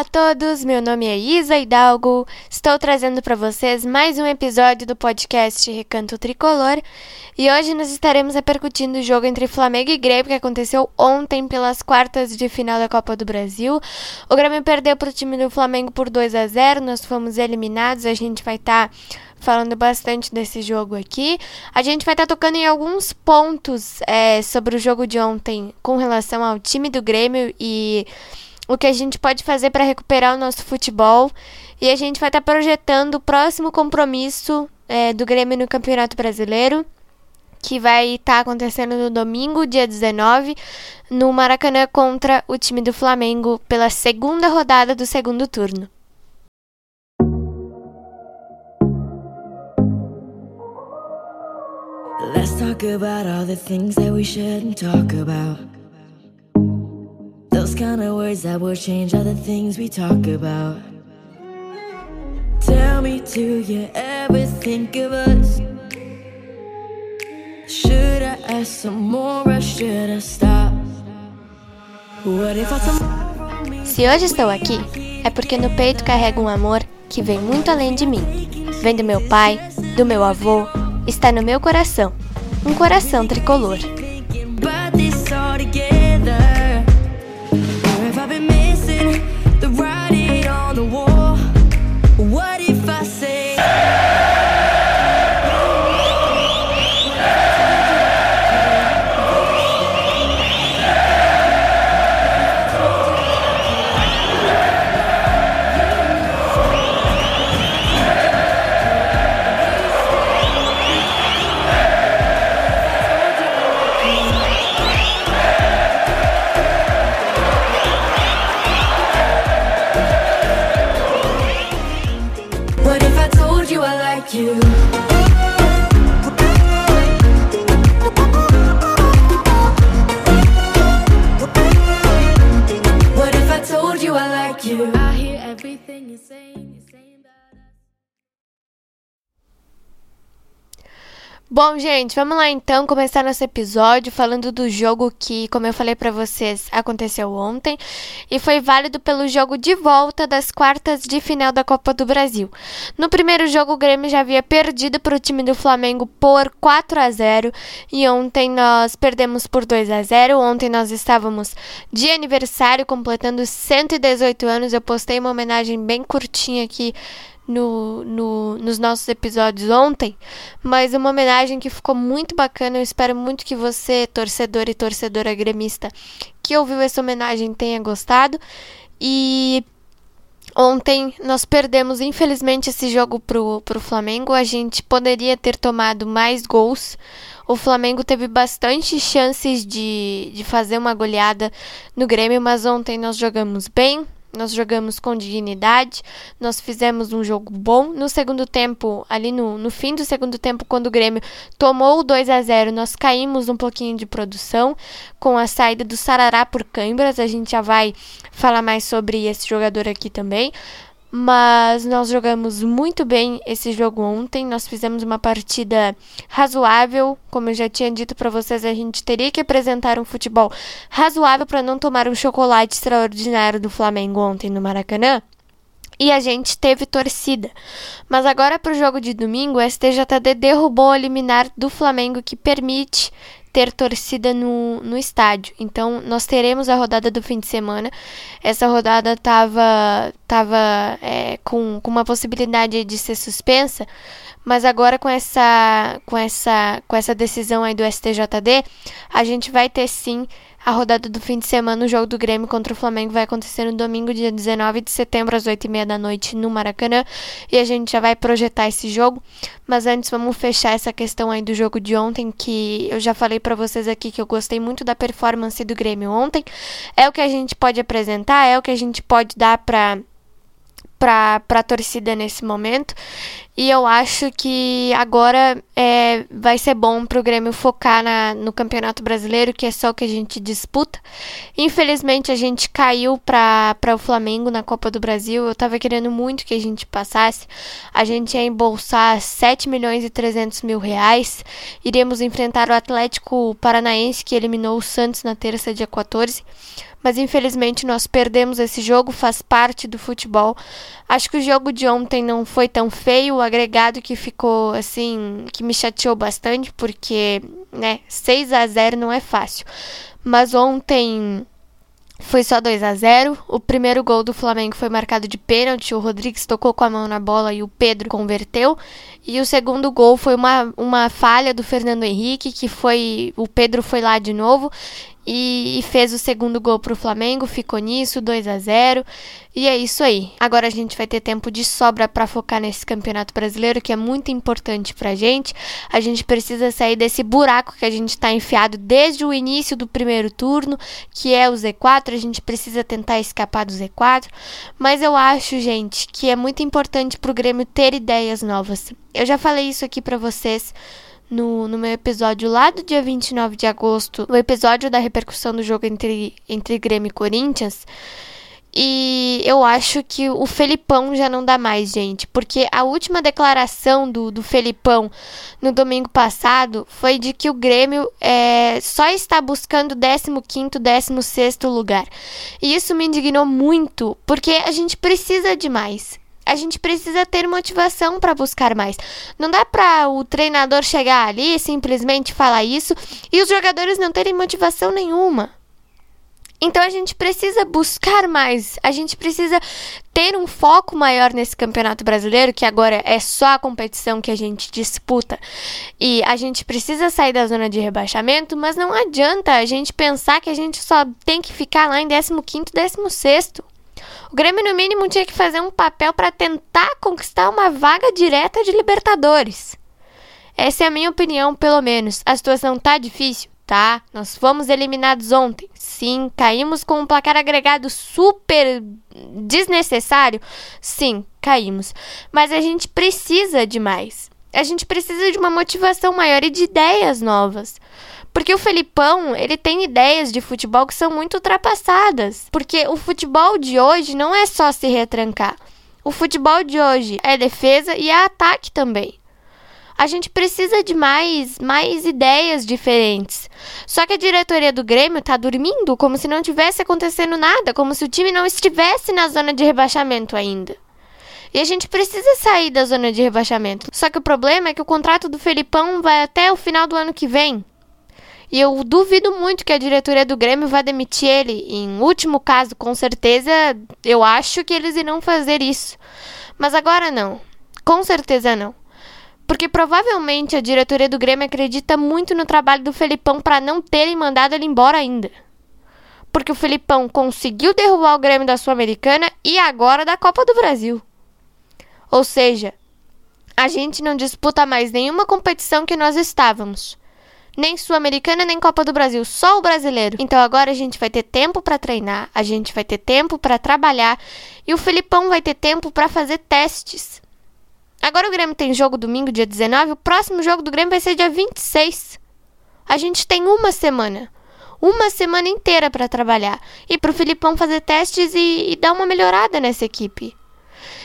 Olá a todos, meu nome é Isa Hidalgo. Estou trazendo para vocês mais um episódio do podcast Recanto Tricolor e hoje nós estaremos repercutindo o jogo entre Flamengo e Grêmio que aconteceu ontem pelas quartas de final da Copa do Brasil. O Grêmio perdeu para o time do Flamengo por 2 a 0, nós fomos eliminados. A gente vai estar tá falando bastante desse jogo aqui. A gente vai estar tá tocando em alguns pontos é, sobre o jogo de ontem com relação ao time do Grêmio e o que a gente pode fazer para recuperar o nosso futebol. E a gente vai estar tá projetando o próximo compromisso é, do Grêmio no Campeonato Brasileiro, que vai estar tá acontecendo no domingo, dia 19, no Maracanã contra o time do Flamengo, pela segunda rodada do segundo turno. Let's talk about all the things that we shouldn't talk about. Kind of words that will change all the things we talk about. Tell me, do you ever think of us? Should I ask some more or should I stop? What if I Se hoje estou aqui, é porque no peito carrego um amor que vem muito além de mim. Vem do meu pai, do meu avô, está no meu coração. Um coração tricolor. you. Bom, gente, vamos lá então começar nosso episódio falando do jogo que, como eu falei para vocês, aconteceu ontem e foi válido pelo jogo de volta das quartas de final da Copa do Brasil. No primeiro jogo, o Grêmio já havia perdido para o time do Flamengo por 4 a 0 e ontem nós perdemos por 2 a 0. Ontem nós estávamos de aniversário, completando 118 anos. Eu postei uma homenagem bem curtinha aqui no, no, nos nossos episódios ontem, mas uma homenagem que ficou muito bacana. Eu espero muito que você, torcedor e torcedora gremista, que ouviu essa homenagem, tenha gostado. E ontem nós perdemos, infelizmente, esse jogo pro, pro Flamengo. A gente poderia ter tomado mais gols. O Flamengo teve bastante chances de, de fazer uma goleada no Grêmio, mas ontem nós jogamos bem, nós jogamos com dignidade, nós fizemos um jogo bom. No segundo tempo, ali no, no fim do segundo tempo, quando o Grêmio tomou o 2 a 0 nós caímos um pouquinho de produção com a saída do Sarará por Câimbras. A gente já vai falar mais sobre esse jogador aqui também mas nós jogamos muito bem esse jogo ontem. Nós fizemos uma partida razoável, como eu já tinha dito para vocês, a gente teria que apresentar um futebol razoável para não tomar um chocolate extraordinário do Flamengo ontem no Maracanã. E a gente teve torcida. Mas agora para o jogo de domingo, o STJD derrubou o liminar do Flamengo que permite ter torcida no, no estádio. Então, nós teremos a rodada do fim de semana. Essa rodada estava tava, é, com, com uma possibilidade de ser suspensa, mas agora com essa, com essa, com essa decisão aí do STJD, a gente vai ter sim a rodada do fim de semana, o jogo do Grêmio contra o Flamengo vai acontecer no domingo, dia 19 de setembro, às 8h30 da noite, no Maracanã. E a gente já vai projetar esse jogo. Mas antes, vamos fechar essa questão aí do jogo de ontem, que eu já falei para vocês aqui que eu gostei muito da performance do Grêmio ontem. É o que a gente pode apresentar, é o que a gente pode dar para para a torcida nesse momento. E eu acho que agora é, vai ser bom para o Grêmio focar na, no Campeonato Brasileiro, que é só o que a gente disputa. Infelizmente, a gente caiu para o Flamengo na Copa do Brasil. Eu estava querendo muito que a gente passasse. A gente ia embolsar 7 milhões e 300 mil reais. Iríamos enfrentar o Atlético Paranaense, que eliminou o Santos na terça, dia 14. mas infelizmente nós perdemos esse jogo, faz parte do futebol. Acho que o jogo de ontem não foi tão feio, agregado que ficou assim, que me chateou bastante, porque, né, 6 a 0 não é fácil. Mas ontem foi só 2 a 0. O primeiro gol do Flamengo foi marcado de pênalti. O Rodrigues tocou com a mão na bola e o Pedro converteu. E o segundo gol foi uma, uma falha do Fernando Henrique, que foi. O Pedro foi lá de novo e, e fez o segundo gol para o Flamengo, ficou nisso, 2 a 0 e é isso aí. Agora a gente vai ter tempo de sobra para focar nesse Campeonato Brasileiro, que é muito importante pra gente. A gente precisa sair desse buraco que a gente está enfiado desde o início do primeiro turno, que é o Z4. A gente precisa tentar escapar do Z4. Mas eu acho, gente, que é muito importante pro Grêmio ter ideias novas. Eu já falei isso aqui para vocês no, no meu episódio lá do dia 29 de agosto, o episódio da repercussão do jogo entre, entre Grêmio e Corinthians. E eu acho que o Felipão já não dá mais, gente. Porque a última declaração do, do Felipão no domingo passado foi de que o Grêmio é, só está buscando 15, 16 lugar. E isso me indignou muito, porque a gente precisa de mais a gente precisa ter motivação para buscar mais. Não dá para o treinador chegar ali simplesmente falar isso e os jogadores não terem motivação nenhuma. Então a gente precisa buscar mais, a gente precisa ter um foco maior nesse campeonato brasileiro, que agora é só a competição que a gente disputa. E a gente precisa sair da zona de rebaixamento, mas não adianta a gente pensar que a gente só tem que ficar lá em 15, 16. O Grêmio, no mínimo, tinha que fazer um papel para tentar conquistar uma vaga direta de Libertadores. Essa é a minha opinião, pelo menos. A situação tá difícil? Tá. Nós fomos eliminados ontem. Sim. Caímos com um placar agregado super desnecessário? Sim, caímos. Mas a gente precisa de mais. A gente precisa de uma motivação maior e de ideias novas. Porque o Felipão, ele tem ideias de futebol que são muito ultrapassadas. Porque o futebol de hoje não é só se retrancar. O futebol de hoje é defesa e é ataque também. A gente precisa de mais, mais ideias diferentes. Só que a diretoria do Grêmio tá dormindo como se não tivesse acontecendo nada, como se o time não estivesse na zona de rebaixamento ainda. E a gente precisa sair da zona de rebaixamento. Só que o problema é que o contrato do Felipão vai até o final do ano que vem. E eu duvido muito que a diretoria do Grêmio vá demitir ele. Em último caso, com certeza, eu acho que eles irão fazer isso. Mas agora não. Com certeza não. Porque provavelmente a diretoria do Grêmio acredita muito no trabalho do Felipão para não terem mandado ele embora ainda. Porque o Felipão conseguiu derrubar o Grêmio da Sul-Americana e agora da Copa do Brasil. Ou seja, a gente não disputa mais nenhuma competição que nós estávamos nem Sul-Americana, nem Copa do Brasil, só o brasileiro. Então agora a gente vai ter tempo para treinar, a gente vai ter tempo para trabalhar e o Felipão vai ter tempo para fazer testes. Agora o Grêmio tem jogo domingo, dia 19, o próximo jogo do Grêmio vai ser dia 26. A gente tem uma semana. Uma semana inteira para trabalhar e para o Filipão fazer testes e, e dar uma melhorada nessa equipe.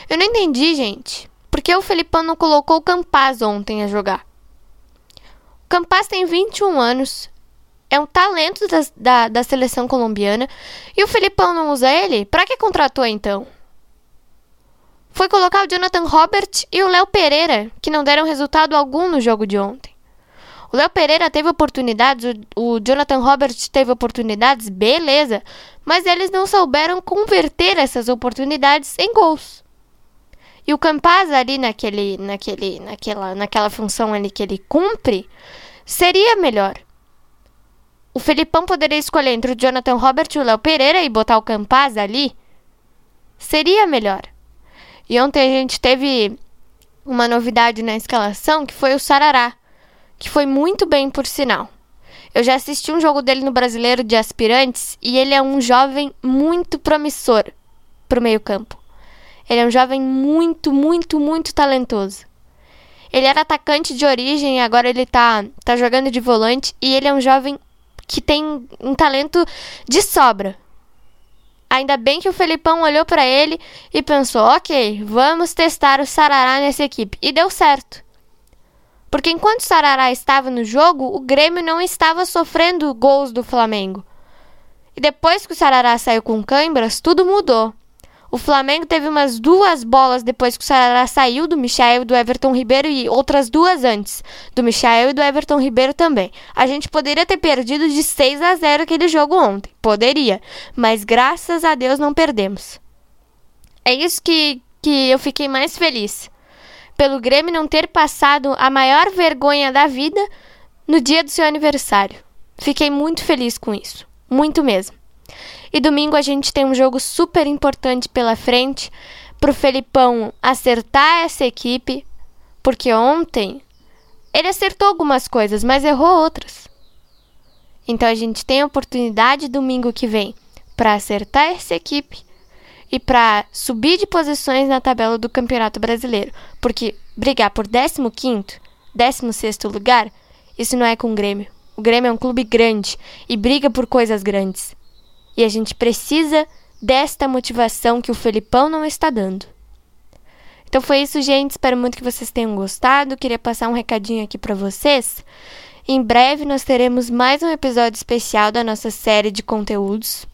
Eu não entendi, gente. Por que o Felipão não colocou o Campaz ontem a jogar? Campas tem 21 anos, é um talento da, da, da, seleção colombiana. E o Felipão não usa ele? Para que contratou então? Foi colocar o Jonathan Robert e o Léo Pereira, que não deram resultado algum no jogo de ontem. O Léo Pereira teve oportunidades, o, o Jonathan Robert teve oportunidades, beleza, mas eles não souberam converter essas oportunidades em gols. E o Campaz ali naquele, naquele, naquela, naquela função ali que ele cumpre, seria melhor. O Felipão poderia escolher entre o Jonathan Robert e o Léo Pereira e botar o Campaz ali. Seria melhor. E ontem a gente teve uma novidade na escalação que foi o Sarará, que foi muito bem por sinal. Eu já assisti um jogo dele no Brasileiro de Aspirantes e ele é um jovem muito promissor para o meio-campo. Ele é um jovem muito, muito, muito talentoso. Ele era atacante de origem, agora ele tá, tá jogando de volante e ele é um jovem que tem um talento de sobra. Ainda bem que o Felipão olhou para ele e pensou: ok, vamos testar o Sarará nessa equipe. E deu certo. Porque enquanto o Sarará estava no jogo, o Grêmio não estava sofrendo gols do Flamengo. E depois que o Sarará saiu com câimbras, tudo mudou. O Flamengo teve umas duas bolas depois que o Sarará saiu do Michael e do Everton Ribeiro e outras duas antes, do Michael e do Everton Ribeiro também. A gente poderia ter perdido de 6 a 0 aquele jogo ontem. Poderia. Mas graças a Deus não perdemos. É isso que, que eu fiquei mais feliz. Pelo Grêmio não ter passado a maior vergonha da vida no dia do seu aniversário. Fiquei muito feliz com isso. Muito mesmo. E domingo a gente tem um jogo super importante pela frente para o Felipão acertar essa equipe, porque ontem ele acertou algumas coisas, mas errou outras. Então a gente tem a oportunidade domingo que vem para acertar essa equipe e para subir de posições na tabela do Campeonato Brasileiro, porque brigar por 15º, 16º lugar, isso não é com o Grêmio. O Grêmio é um clube grande e briga por coisas grandes. E a gente precisa desta motivação que o Felipão não está dando. Então foi isso, gente. Espero muito que vocês tenham gostado. Queria passar um recadinho aqui para vocês. Em breve nós teremos mais um episódio especial da nossa série de conteúdos.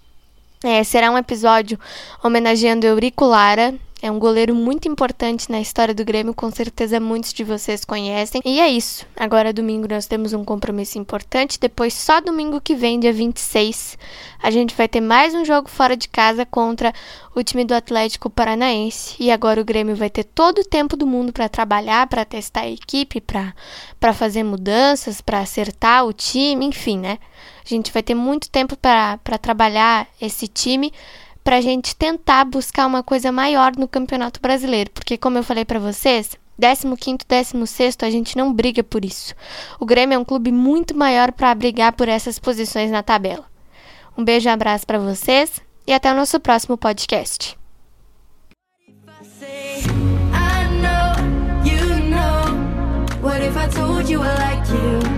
É, será um episódio homenageando Eurico Lara, é um goleiro muito importante na história do Grêmio, com certeza muitos de vocês conhecem. E é isso. Agora, domingo, nós temos um compromisso importante. Depois, só domingo que vem, dia 26, a gente vai ter mais um jogo fora de casa contra o time do Atlético Paranaense. E agora o Grêmio vai ter todo o tempo do mundo para trabalhar, para testar a equipe, para fazer mudanças, para acertar o time, enfim, né? A gente vai ter muito tempo para trabalhar esse time para a gente tentar buscar uma coisa maior no Campeonato Brasileiro, porque como eu falei para vocês, 15º, 16 a gente não briga por isso. O Grêmio é um clube muito maior para brigar por essas posições na tabela. Um beijo e abraço para vocês e até o nosso próximo podcast. What if I told you I like you?